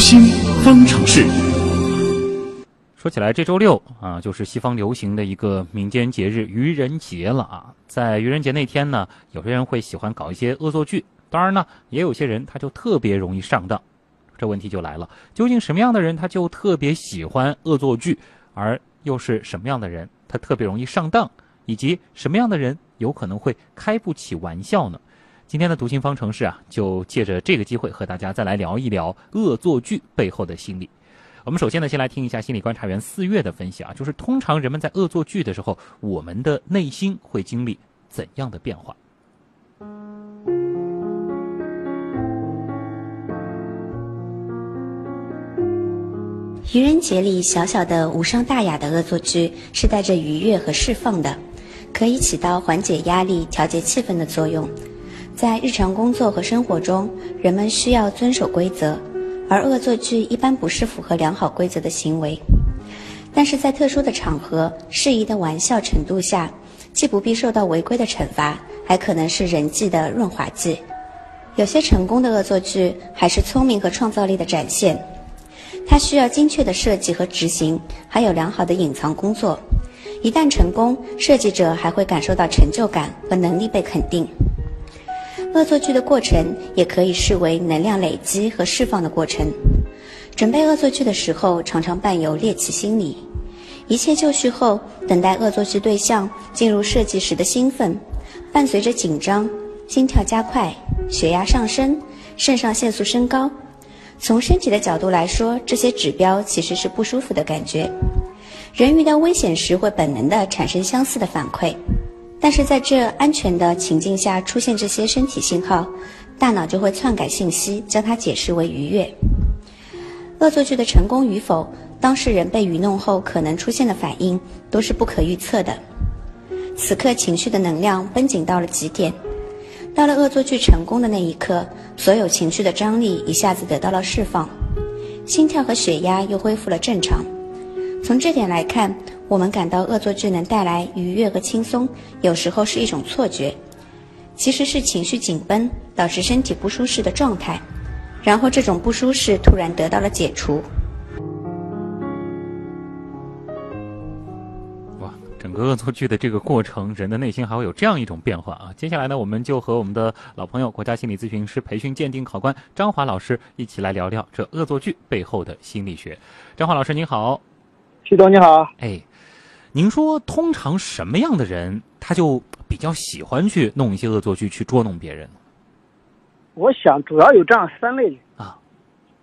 心方程式。说起来，这周六啊，就是西方流行的一个民间节日——愚人节了啊。在愚人节那天呢，有些人会喜欢搞一些恶作剧，当然呢，也有些人他就特别容易上当。这问题就来了：究竟什么样的人他就特别喜欢恶作剧，而又是什么样的人他特别容易上当？以及什么样的人有可能会开不起玩笑呢？今天的读心方程式啊，就借着这个机会和大家再来聊一聊恶作剧背后的心理。我们首先呢，先来听一下心理观察员四月的分析啊，就是通常人们在恶作剧的时候，我们的内心会经历怎样的变化？愚人节里小小的无伤大雅的恶作剧是带着愉悦和释放的，可以起到缓解压力、调节气氛的作用。在日常工作和生活中，人们需要遵守规则，而恶作剧一般不是符合良好规则的行为。但是在特殊的场合、适宜的玩笑程度下，既不必受到违规的惩罚，还可能是人际的润滑剂。有些成功的恶作剧还是聪明和创造力的展现，它需要精确的设计和执行，还有良好的隐藏工作。一旦成功，设计者还会感受到成就感和能力被肯定。恶作剧的过程也可以视为能量累积和释放的过程。准备恶作剧的时候，常常伴有猎奇心理。一切就绪后，等待恶作剧对象进入设计时的兴奋，伴随着紧张、心跳加快、血压上升、肾上腺素升高。从身体的角度来说，这些指标其实是不舒服的感觉。人遇到危险时会本能地产生相似的反馈。但是在这安全的情境下出现这些身体信号，大脑就会篡改信息，将它解释为愉悦。恶作剧的成功与否，当事人被愚弄后可能出现的反应都是不可预测的。此刻情绪的能量绷紧到了极点，到了恶作剧成功的那一刻，所有情绪的张力一下子得到了释放，心跳和血压又恢复了正常。从这点来看。我们感到恶作剧能带来愉悦和轻松，有时候是一种错觉，其实是情绪紧绷导致身体不舒适的状态，然后这种不舒适突然得到了解除。哇，整个恶作剧的这个过程，人的内心还会有这样一种变化啊！接下来呢，我们就和我们的老朋友、国家心理咨询师培训鉴定考官张华老师一起来聊聊这恶作剧背后的心理学。张华老师您好，徐总你好，哎。您说，通常什么样的人他就比较喜欢去弄一些恶作剧去捉弄别人？我想主要有这样三类人啊。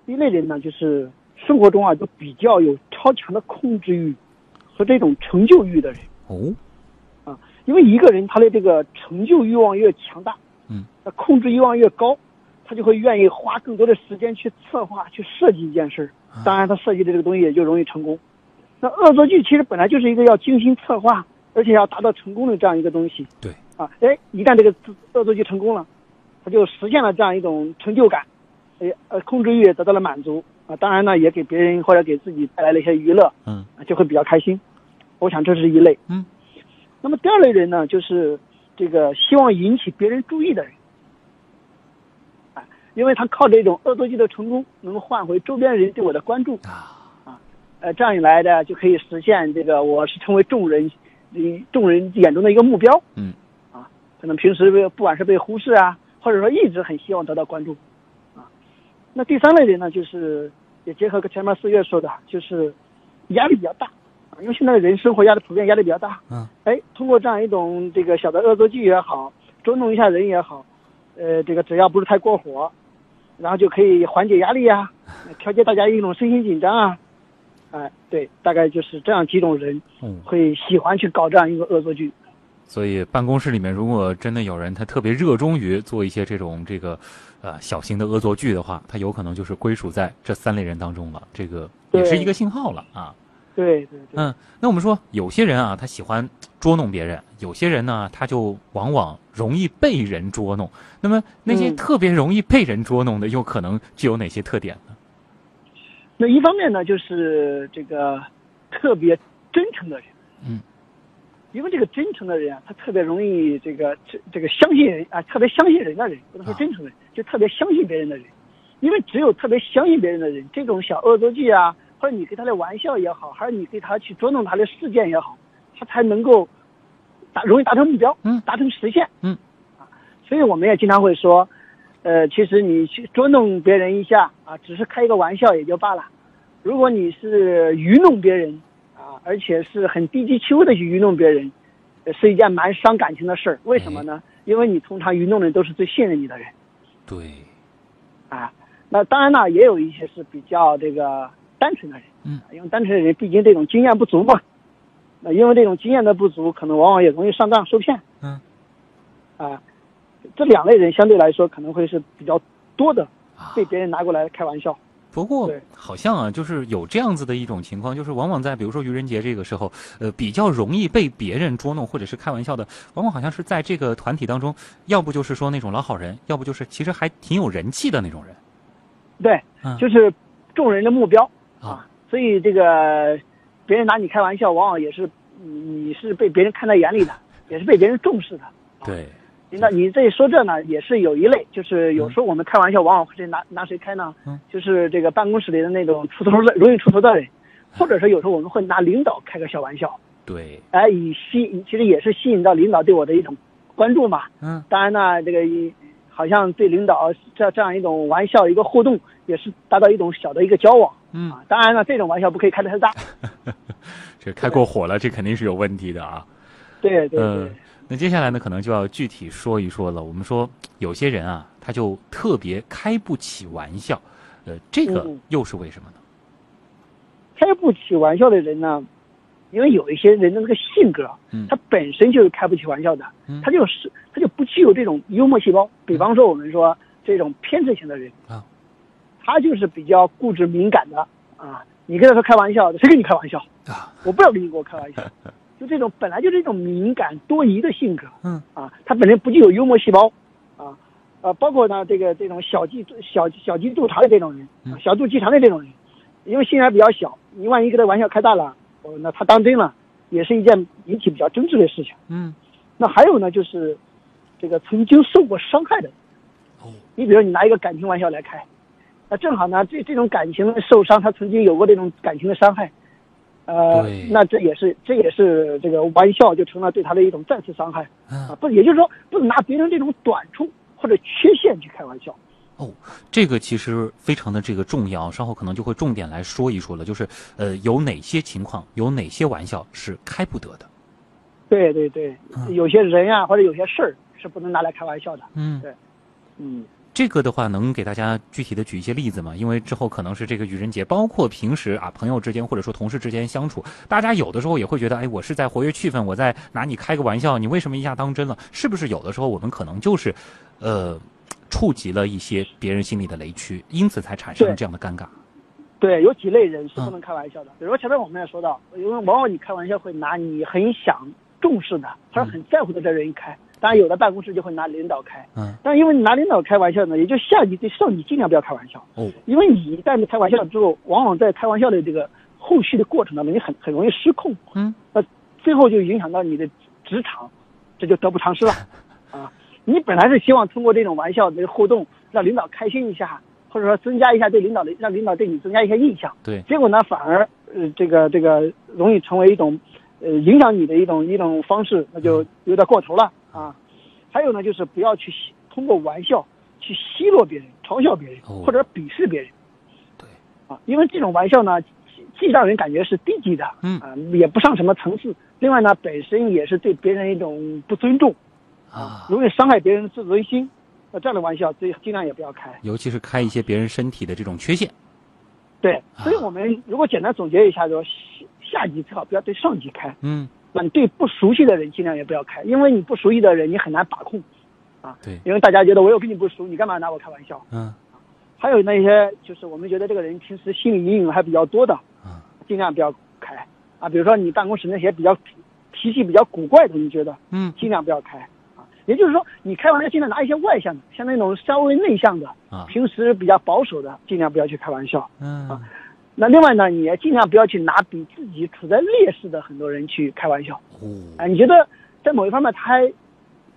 一类人呢，就是生活中啊就比较有超强的控制欲和这种成就欲的人。哦。啊，因为一个人他的这个成就欲望越强大，嗯，那控制欲望越高，他就会愿意花更多的时间去策划、去设计一件事儿。当然，他设计的这个东西也就容易成功。那恶作剧其实本来就是一个要精心策划，而且要达到成功的这样一个东西。对。啊，哎，一旦这个恶作剧成功了，他就实现了这样一种成就感，哎，呃，控制欲也得到了满足啊。当然呢，也给别人或者给自己带来了一些娱乐，嗯，就会比较开心。我想这是一类。嗯。那么第二类人呢，就是这个希望引起别人注意的人，啊，因为他靠这种恶作剧的成功，能换回周边人对我的关注啊。呃，这样一来呢就可以实现这个，我是成为众人，众人眼中的一个目标。嗯，啊，可能平时被不管是被忽视啊，或者说一直很希望得到关注，啊，那第三类人呢，就是也结合前面四月说的，就是压力比较大，啊，因为现在的人生活压力普遍压力比较大。嗯，哎，通过这样一种这个小的恶作剧也好，捉弄一下人也好，呃，这个只要不是太过火，然后就可以缓解压力啊，调节大家一种身心紧张啊。哎，对，大概就是这样几种人，嗯，会喜欢去搞这样一个恶作剧。所以办公室里面，如果真的有人他特别热衷于做一些这种这个，呃，小型的恶作剧的话，他有可能就是归属在这三类人当中了。这个也是一个信号了啊。对对对。嗯，那我们说有些人啊，他喜欢捉弄别人；有些人呢，他就往往容易被人捉弄。那么那些特别容易被人捉弄的，又可能具有哪些特点呢？那一方面呢，就是这个特别真诚的人，嗯，因为这个真诚的人啊，他特别容易这个这这个相信人啊，特别相信人的人，不能说真诚的人，就特别相信别人的人，因为只有特别相信别人的人，这种小恶作剧啊，或者你跟他的玩笑也好，还是你给他去捉弄他的事件也好，他才能够达容易达成目标，嗯。达成实现，嗯，啊，所以我们也经常会说，呃，其实你去捉弄别人一下啊，只是开一个玩笑也就罢了，如果你是愚弄别人啊，而且是很低级趣味的去愚弄别人，呃是一件蛮伤感情的事儿。为什么呢？因为你通常愚弄的人都是最信任你的人。对，啊，那当然呢，也有一些是比较这个单纯的人，嗯，因为单纯的人毕竟这种经验不足嘛，那因为这种经验的不足，可能往往也容易上当受骗，嗯，啊，这两类人相对来说可能会是比较多的啊被别人拿过来开玩笑，不过好像啊，就是有这样子的一种情况，就是往往在比如说愚人节这个时候，呃，比较容易被别人捉弄或者是开玩笑的，往往好像是在这个团体当中，要不就是说那种老好人，要不就是其实还挺有人气的那种人。对，嗯就是众人的目标啊啊，所以这个别人拿你开玩笑，往往也是你你是被别人看在眼里的，也是被别人重视的。对，那你这说这呢，也是有一类，就是有时候我们开玩笑，往往会拿拿谁开呢？嗯，就是这个办公室里的那种出头的容易出头的人，或者说有时候我们会拿领导开个小玩笑，对，哎，以吸其实也是吸引到领导对我的一种关注嘛。嗯，当然呢，这个一好像对领导这这样一种玩笑一个互动，也是达到一种小的一个交往嗯，啊。当然了，这种玩笑不可以开得太大。这开过火了，这肯定是有问题的啊。对对嗯对，那接下来呢，可能就要具体说一说了。我们说有些人啊，他就特别开不起玩笑，呃，这个又是为什么呢？开不起玩笑的人呢，因为有一些人的那个性格，嗯他本身就是开不起玩笑的，嗯他就是他就不具有这种幽默细胞。比方说我们说这种偏执型的人啊，他就是比较固执敏感的啊。你跟他说开玩笑，谁跟你开玩笑？啊，我不要跟你跟我开玩笑。就这种本来就是一种敏感多疑的性格嗯啊，他本身不具有幽默细胞啊，呃，包括呢这个这种小鸡小小鸡肚肠的这种人，小肚鸡肠的这种人，因为心眼比较小，你万一给他玩笑开大了，哦，那他当真了，也是一件引起比较争执的事情。嗯，那还有呢，就是这个曾经受过伤害的，哦，你比如你拿一个感情玩笑来开，那正好呢，这这种感情受伤，他曾经有过这种感情的伤害，呃，那这也是这也是这个玩笑就成了对他的一种再次伤害啊，啊，不，也就是说不能拿别人这种短处或者缺陷去开玩笑。哦，这个其实非常的这个重要，稍后可能就会重点来说一说了，就是呃，有哪些情况，有哪些玩笑是开不得的。对对对，嗯有些人呀、或者有些事儿是不能拿来开玩笑的。嗯对嗯，这个的话，能给大家具体的举一些例子吗？因为之后可能是这个愚人节，包括平时啊朋友之间或者说同事之间相处，大家有的时候也会觉得，哎，我是在活跃气氛，我在拿你开个玩笑，你为什么一下当真了？是不是有的时候我们可能就是，呃，触及了一些别人心里的雷区，因此才产生了这样的尴尬？对，有几类人是嗯不能开玩笑的。比如说前面我们也说到，因为往往你开玩笑会拿你很想重视的或者很在乎的这人一开，当然有的办公室就会拿领导开。嗯，但因为你拿领导开玩笑呢，也就下级对上级尽量不要开玩笑，哦，因为你一旦开玩笑之后，往往在开玩笑的这个后续的过程当中，你很很容易失控，嗯，那最后就影响到你的职场，这就得不偿失了，啊，你本来是希望通过这种玩笑的互动，让领导开心一下，或者说增加一下对领导的，让领导对你增加一些印象，对，结果呢，反而呃这个这个容易成为一种呃影响你的一种一种方式，那就有点过头了啊。还有呢，就是不要去戏通过玩笑去奚落别人、嘲笑别人哦或者鄙视别人对，啊，因为这种玩笑呢，既既让人感觉是低级的，嗯啊，也不上什么层次。另外呢，本身也是对别人一种不尊重，啊，容易伤害别人的自尊心。那这样的玩笑，最尽量也不要开。尤其是开一些别人身体的这种缺陷。对，啊所以我们如果简单总结一下，说下下级最好不要对上级开。嗯，那你对不熟悉的人尽量也不要开，因为你不熟悉的人你很难把控，啊，对，因为大家觉得我又跟你不熟，你干嘛拿我开玩笑？嗯还有那些就是我们觉得这个人平时心理阴影还比较多的，啊，尽量不要开啊。比如说你办公室那些比较脾脾气比较古怪的，你觉得嗯尽量不要开啊。也就是说，你开玩笑尽量拿一些外向的，像那种稍微内向的，啊，平时比较保守的，尽量不要去开玩笑。嗯那另外呢，你也尽量不要去拿比自己处在劣势的很多人去开玩笑。嗯，哎，你觉得在某一方面他还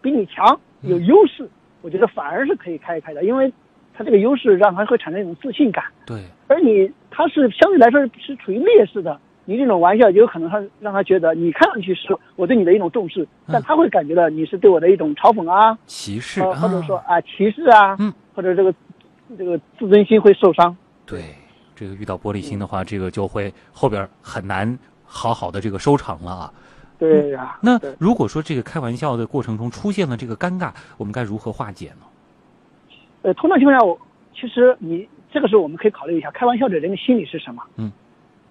比你强，有优势，我觉得反而是可以开一开的，因为他这个优势让他会产生一种自信感。对，而你他是相对来说是处于劣势的，你这种玩笑有可能他让他觉得你看上去是我对你的一种重视，但他会感觉到你是对我的一种嘲讽啊，歧视呃，或者啊说啊歧视啊，嗯，或者这个这个自尊心会受伤。对，这个遇到玻璃心的话，这个就会后边很难好好的这个收场了啊。对呀、那如果说这个开玩笑的过程中出现了这个尴尬，我们该如何化解呢？呃，通常情况下，我其实你这个时候我们可以考虑一下，开玩笑的人的心理是什么？嗯，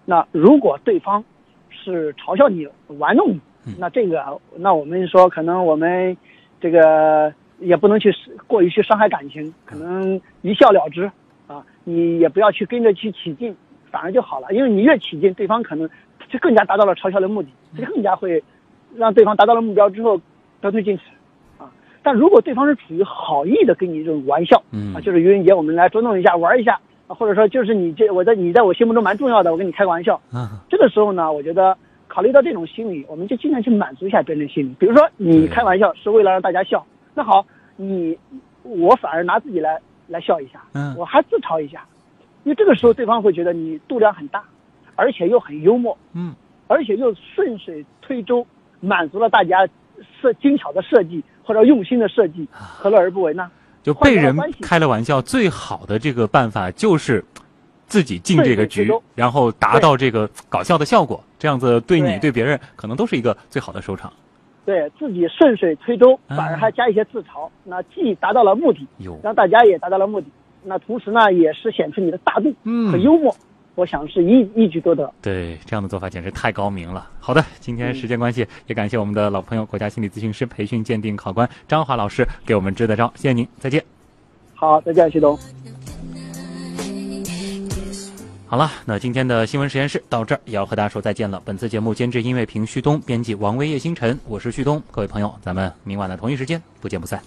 那如果对方是嘲笑你、玩弄你，嗯那这个，那我们说可能我们这个也不能去过于去伤害感情，可能一笑了之啊，你也不要去跟着去起劲，反而就好了，因为你越起劲，对方可能就更加达到了嘲笑的目的，就更加会让对方达到了目标之后得寸进尺啊。但如果对方是处于好意的跟你这种玩笑，嗯啊，就是愚人节我们来捉弄一下玩一下，啊或者说就是你这我在你在我心目中蛮重要的，我跟你开个玩笑。啊，这个时候呢，我觉得考虑到这种心理，我们就尽量去满足一下别人的心理。比如说你开玩笑是为了让大家笑，那好，你我反而拿自己来来笑一下，嗯。我还自嘲一下，因为这个时候对方会觉得你度量很大，而且又很幽默，嗯，而且又顺水推舟，满足了大家设精巧的设计或者用心的设计，何乐而不为呢？就被人开了玩笑，最好的这个办法就是自己进这个局然后达到这个搞笑的效果，这样子对你对。对别人可能都是一个最好的收场。对自己顺水推舟，啊反而还加一些自嘲，那既达到了目的，有，让大家也达到了目的，那同时呢，也是显出你的大度嗯和幽默，我想是一一举多得。对，这样的做法简直太高明了。好的，今天时间关系，也感谢我们的老朋友国家心理咨询师培训鉴定考官张华老师给我们支的招，谢谢您，再见。好，再见，徐东。好了，那今天的新闻实验室到这儿也要和大家说再见了。本次节目监制音乐评旭东，编辑王威、叶星辰，我是旭东，各位朋友，咱们明晚的同一时间不见不散。